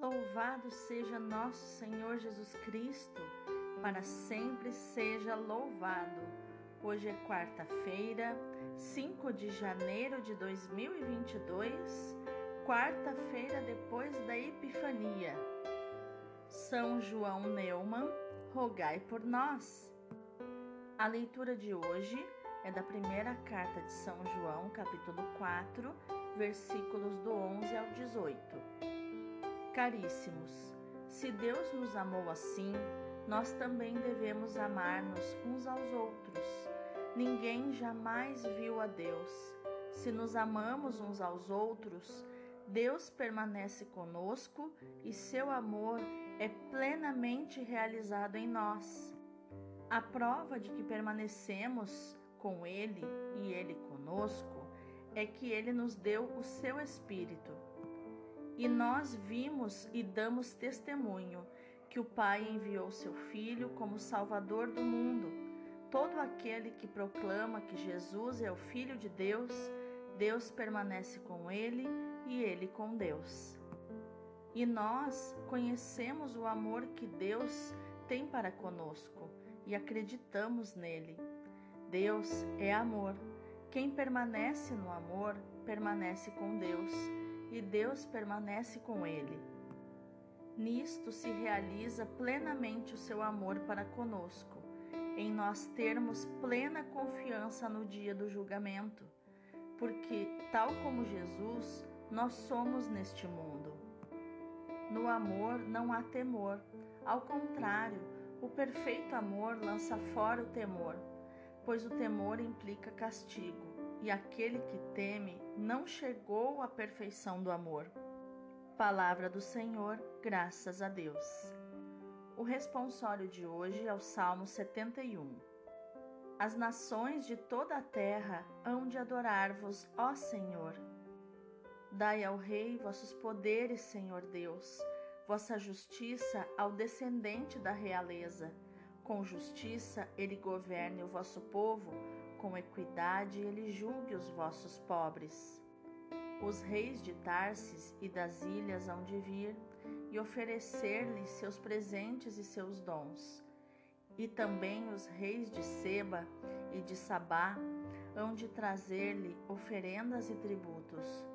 Louvado seja nosso Senhor Jesus Cristo, para sempre seja louvado. Hoje é quarta-feira, 5 de janeiro de 2022, quarta-feira depois da Epifania. São João Neumann, rogai por nós. A leitura de hoje é da primeira carta de São João, capítulo 4, versículos do 11 ao 18. Caríssimos, se Deus nos amou assim, nós também devemos amar-nos uns aos outros. Ninguém jamais viu a Deus. Se nos amamos uns aos outros, Deus permanece conosco e seu amor é plenamente realizado em nós. A prova de que permanecemos com Ele e Ele conosco é que Ele nos deu o seu Espírito. E nós vimos e damos testemunho que o Pai enviou seu Filho como Salvador do mundo. Todo aquele que proclama que Jesus é o Filho de Deus, Deus permanece com ele e ele com Deus. E nós conhecemos o amor que Deus tem para conosco e acreditamos nele. Deus é amor. Quem permanece no amor permanece com Deus e Deus permanece com ele. Nisto se realiza plenamente o seu amor para conosco, em nós termos plena confiança no dia do julgamento, porque, tal como Jesus, nós somos neste mundo. No amor não há temor, ao contrário, o perfeito amor lança fora o temor, pois o temor implica castigo e aquele que teme não chegou à perfeição do amor. Palavra do Senhor, graças a Deus. O responsório de hoje é o Salmo 71. As nações de toda a terra hão de adorar-vos, ó Senhor. Dai ao Rei vossos poderes, Senhor Deus, vossa justiça ao descendente da realeza. Com justiça ele governe o vosso povo com equidade ele julgue os vossos pobres. Os reis de Tarsis e das ilhas hão de vir e oferecer-lhe seus presentes e seus dons. E também os reis de Seba e de Sabá hão de trazer-lhe oferendas e tributos.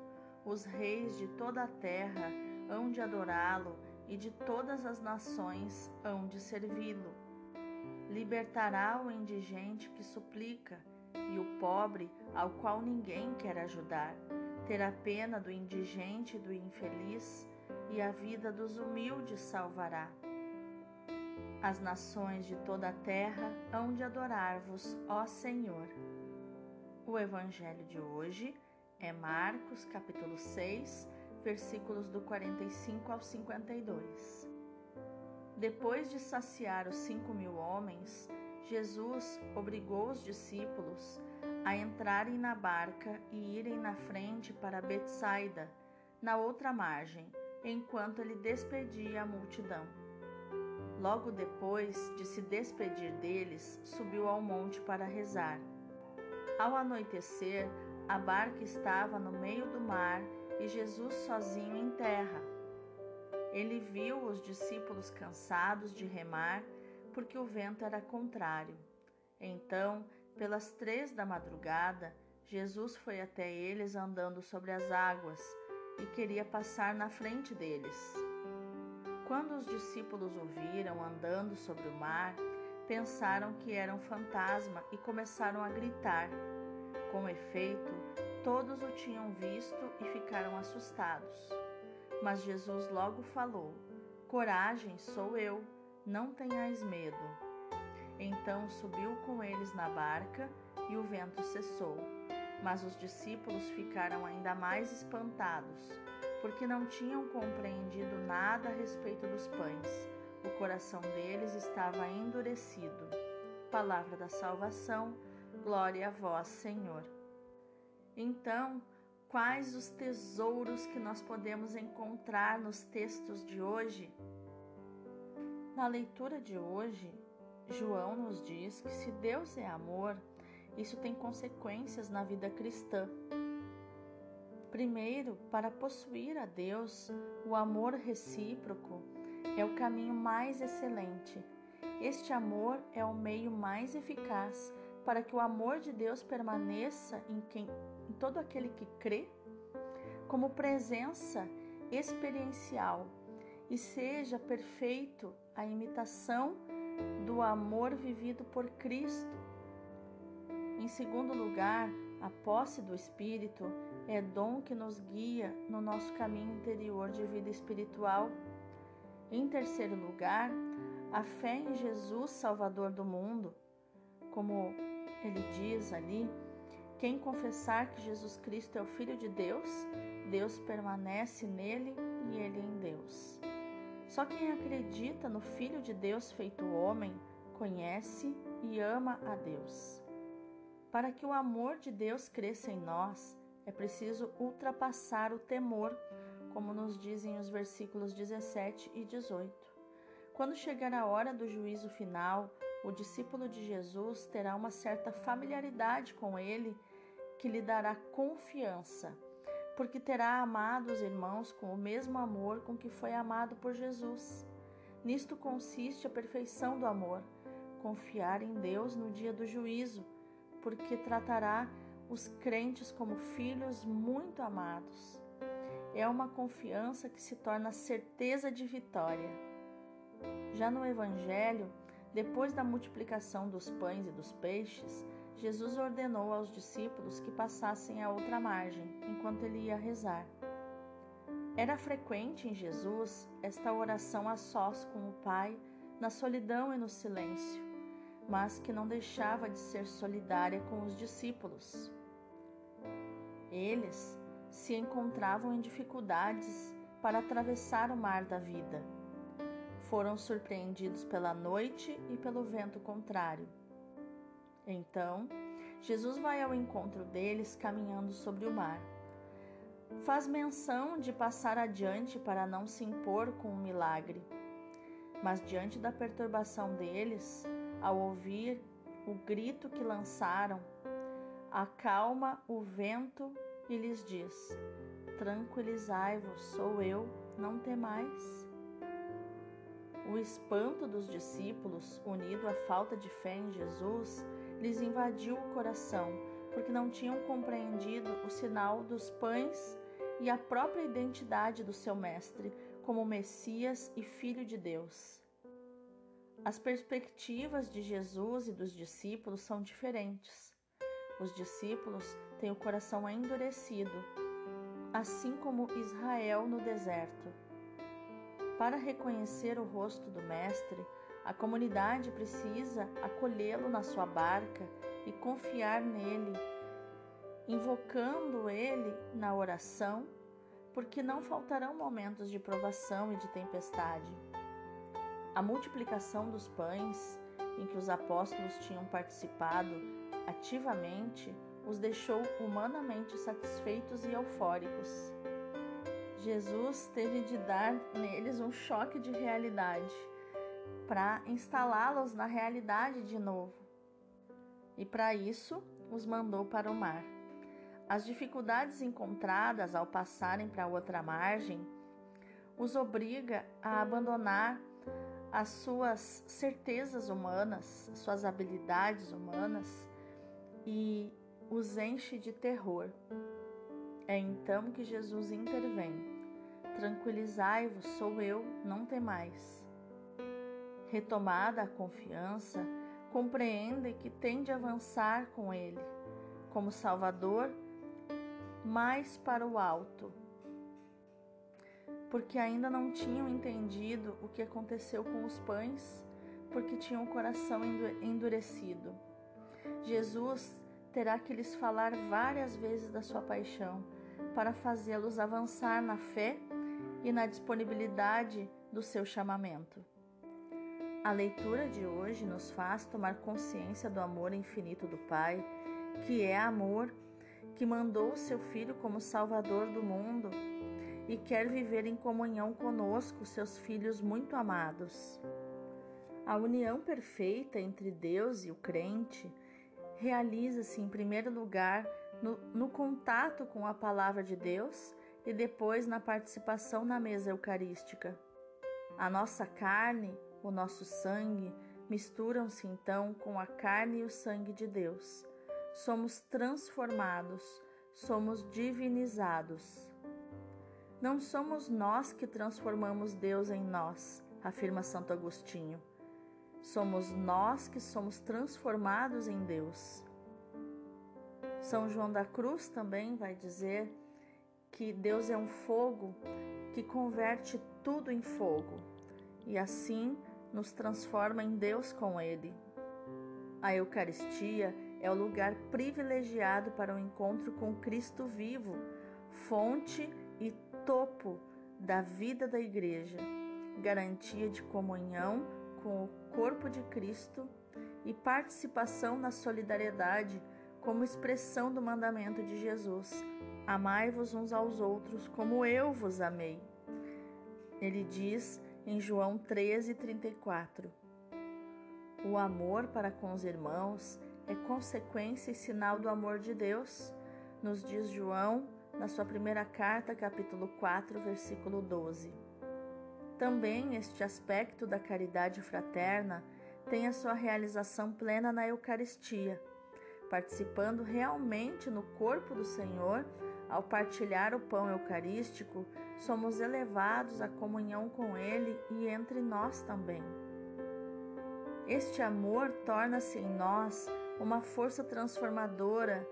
Os reis de toda a terra hão de adorá-lo e de todas as nações hão de servi-lo. Libertará o indigente que suplica e o pobre, ao qual ninguém quer ajudar, terá pena do indigente e do infeliz, e a vida dos humildes salvará. As nações de toda a terra hão de adorar-vos, ó Senhor. O evangelho de hoje é Marcos, capítulo 6, versículos do 45 ao 52. Depois de saciar os cinco mil homens, Jesus obrigou os discípulos a entrarem na barca e irem na frente para Betsaida, na outra margem, enquanto ele despedia a multidão. Logo depois de se despedir deles, subiu ao monte para rezar. Ao anoitecer, a barca estava no meio do mar e Jesus sozinho em terra. Ele viu os discípulos cansados de remar porque o vento era contrário. Então, pelas três da madrugada, Jesus foi até eles andando sobre as águas e queria passar na frente deles. Quando os discípulos o viram andando sobre o mar, pensaram que era um fantasma e começaram a gritar. Com efeito, todos o tinham visto e ficaram assustados. Mas Jesus logo falou: Coragem, sou eu não tenhais medo. Então subiu com eles na barca e o vento cessou. Mas os discípulos ficaram ainda mais espantados, porque não tinham compreendido nada a respeito dos pães. O coração deles estava endurecido. Palavra da salvação, glória a vós, Senhor. Então, quais os tesouros que nós podemos encontrar nos textos de hoje? Na leitura de hoje, João nos diz que se Deus é amor, isso tem consequências na vida cristã. Primeiro, para possuir a Deus, o amor recíproco é o caminho mais excelente. Este amor é o meio mais eficaz para que o amor de Deus permaneça em, quem, em todo aquele que crê, como presença experiencial e seja perfeito a imitação do amor vivido por Cristo. Em segundo lugar, a posse do Espírito é dom que nos guia no nosso caminho interior de vida espiritual. Em terceiro lugar, a fé em Jesus, Salvador do mundo. Como ele diz ali, quem confessar que Jesus Cristo é o Filho de Deus, Deus permanece nele e ele em Deus. Só quem acredita no Filho de Deus feito homem conhece e ama a Deus. Para que o amor de Deus cresça em nós, é preciso ultrapassar o temor, como nos dizem os versículos 17 e 18. Quando chegar a hora do juízo final, o discípulo de Jesus terá uma certa familiaridade com ele que lhe dará confiança, porque terá amado os irmãos com o mesmo amor com que foi amado por Jesus. Nisto consiste a perfeição do amor, confiar em Deus no dia do juízo, porque tratará os crentes como filhos muito amados. É uma confiança que se torna certeza de vitória. Já no Evangelho, depois da multiplicação dos pães e dos peixes, Jesus ordenou aos discípulos que passassem à outra margem enquanto ele ia rezar. Era frequente em Jesus esta oração a sós com o Pai, na solidão e no silêncio, mas que não deixava de ser solidária com os discípulos. Eles se encontravam em dificuldades para atravessar o mar da vida. Foram surpreendidos pela noite e pelo vento contrário. Então, Jesus vai ao encontro deles caminhando sobre o mar. Faz menção de passar adiante para não se impor com um milagre. Mas diante da perturbação deles, ao ouvir o grito que lançaram, acalma o vento e lhes diz: Tranquilizai-vos, sou eu, não temais. O espanto dos discípulos, unido à falta de fé em Jesus, lhes invadiu o coração, porque não tinham compreendido o sinal dos pães e a própria identidade do seu Mestre como Messias e Filho de Deus. As perspectivas de Jesus e dos discípulos são diferentes. Os discípulos têm o coração endurecido, assim como Israel no deserto. Para reconhecer o rosto do Mestre, a comunidade precisa acolhê-lo na sua barca e confiar nele, invocando ele na oração, porque não faltarão momentos de provação e de tempestade. A multiplicação dos pães, em que os apóstolos tinham participado ativamente, os deixou humanamente satisfeitos e eufóricos. Jesus teve de dar neles um choque de realidade para instalá-los na realidade de novo. E para isso, os mandou para o mar. As dificuldades encontradas ao passarem para outra margem os obriga a abandonar as suas certezas humanas, suas habilidades humanas e os enche de terror. É então que Jesus intervém. Tranquilizai-vos, sou eu, não temais. Retomada a confiança, compreende que tem de avançar com Ele, como Salvador, mais para o alto, porque ainda não tinham entendido o que aconteceu com os pães, porque tinham o coração endurecido. Jesus terá que lhes falar várias vezes da sua paixão, para fazê-los avançar na fé e na disponibilidade do seu chamamento. A leitura de hoje nos faz tomar consciência do amor infinito do Pai, que é amor, que mandou o seu Filho como Salvador do mundo e quer viver em comunhão conosco, seus filhos muito amados. A união perfeita entre Deus e o crente realiza-se, em primeiro lugar, no, no contato com a palavra de Deus e depois na participação na mesa eucarística. A nossa carne, o nosso sangue, misturam-se então com a carne e o sangue de Deus. Somos transformados, somos divinizados. Não somos nós que transformamos Deus em nós, afirma Santo Agostinho. Somos nós que somos transformados em Deus. São João da Cruz também vai dizer que Deus é um fogo que converte tudo em fogo e assim nos transforma em Deus com Ele. A Eucaristia é o lugar privilegiado para o encontro com Cristo vivo, fonte e topo da vida da Igreja, garantia de comunhão com o corpo de Cristo e participação na solidariedade como expressão do mandamento de Jesus: Amai-vos uns aos outros como eu vos amei. Ele diz em João 13:34. O amor para com os irmãos é consequência e sinal do amor de Deus, nos diz João na sua primeira carta, capítulo 4, versículo 12. Também este aspecto da caridade fraterna tem a sua realização plena na Eucaristia participando realmente no corpo do Senhor, ao partilhar o pão eucarístico, somos elevados à comunhão com Ele e entre nós também. Este amor torna-se em nós uma força transformadora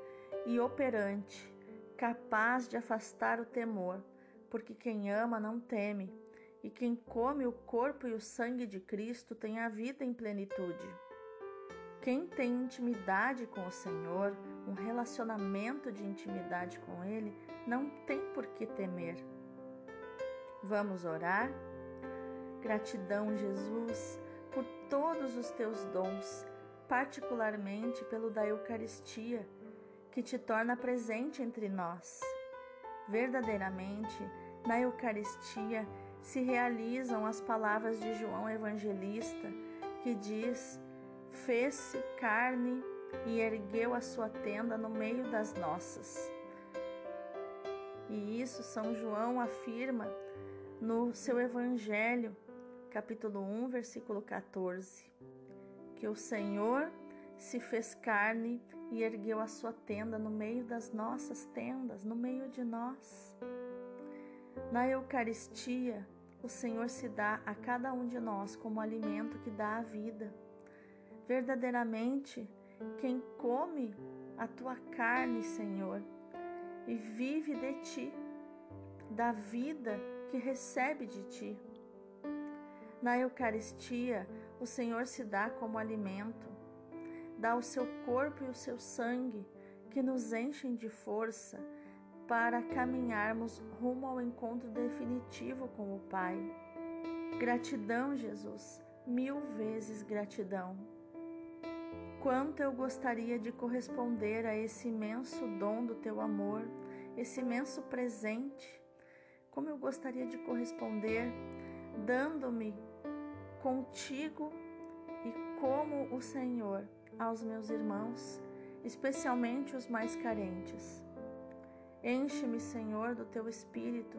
e operante, capaz de afastar o temor, porque quem ama não teme, e quem come o corpo e o sangue de Cristo tem a vida em plenitude. Quem tem intimidade com o Senhor, um relacionamento de intimidade com Ele, não tem por que temer. Vamos orar? Gratidão, Jesus, por todos os teus dons, particularmente pelo da Eucaristia, que te torna presente entre nós. Verdadeiramente, na Eucaristia se realizam as palavras de João Evangelista, que diz fez-se carne e ergueu a sua tenda no meio das nossas. E isso São João afirma no seu Evangelho, capítulo 1, versículo 14, que o Senhor se fez carne e ergueu a sua tenda no meio das nossas tendas, no meio de nós. Na Eucaristia, o Senhor se dá a cada um de nós como alimento que dá a vida. Verdadeiramente, quem come a tua carne, Senhor, e vive de ti, da vida que recebe de ti. Na Eucaristia, o Senhor se dá como alimento, dá o seu corpo e o seu sangue que nos enchem de força para caminharmos rumo ao encontro definitivo com o Pai. Gratidão, Jesus, mil vezes gratidão. Quanto eu gostaria de corresponder a esse imenso dom do teu amor, esse imenso presente. Como eu gostaria de corresponder, dando-me contigo e como o Senhor aos meus irmãos, especialmente os mais carentes. Enche-me, Senhor, do teu espírito,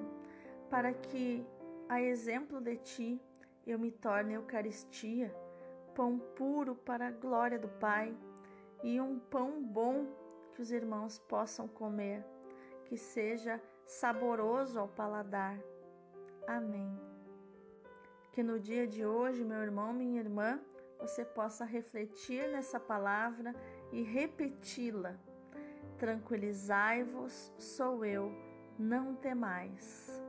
para que, a exemplo de ti, eu me torne Eucaristia pão puro para a glória do Pai e um pão bom que os irmãos possam comer, que seja saboroso ao paladar. Amém. Que no dia de hoje, meu irmão, minha irmã, você possa refletir nessa palavra e repeti-la. Tranquilizai-vos, sou eu, não temais.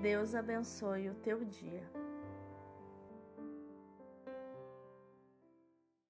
Deus abençoe o teu dia.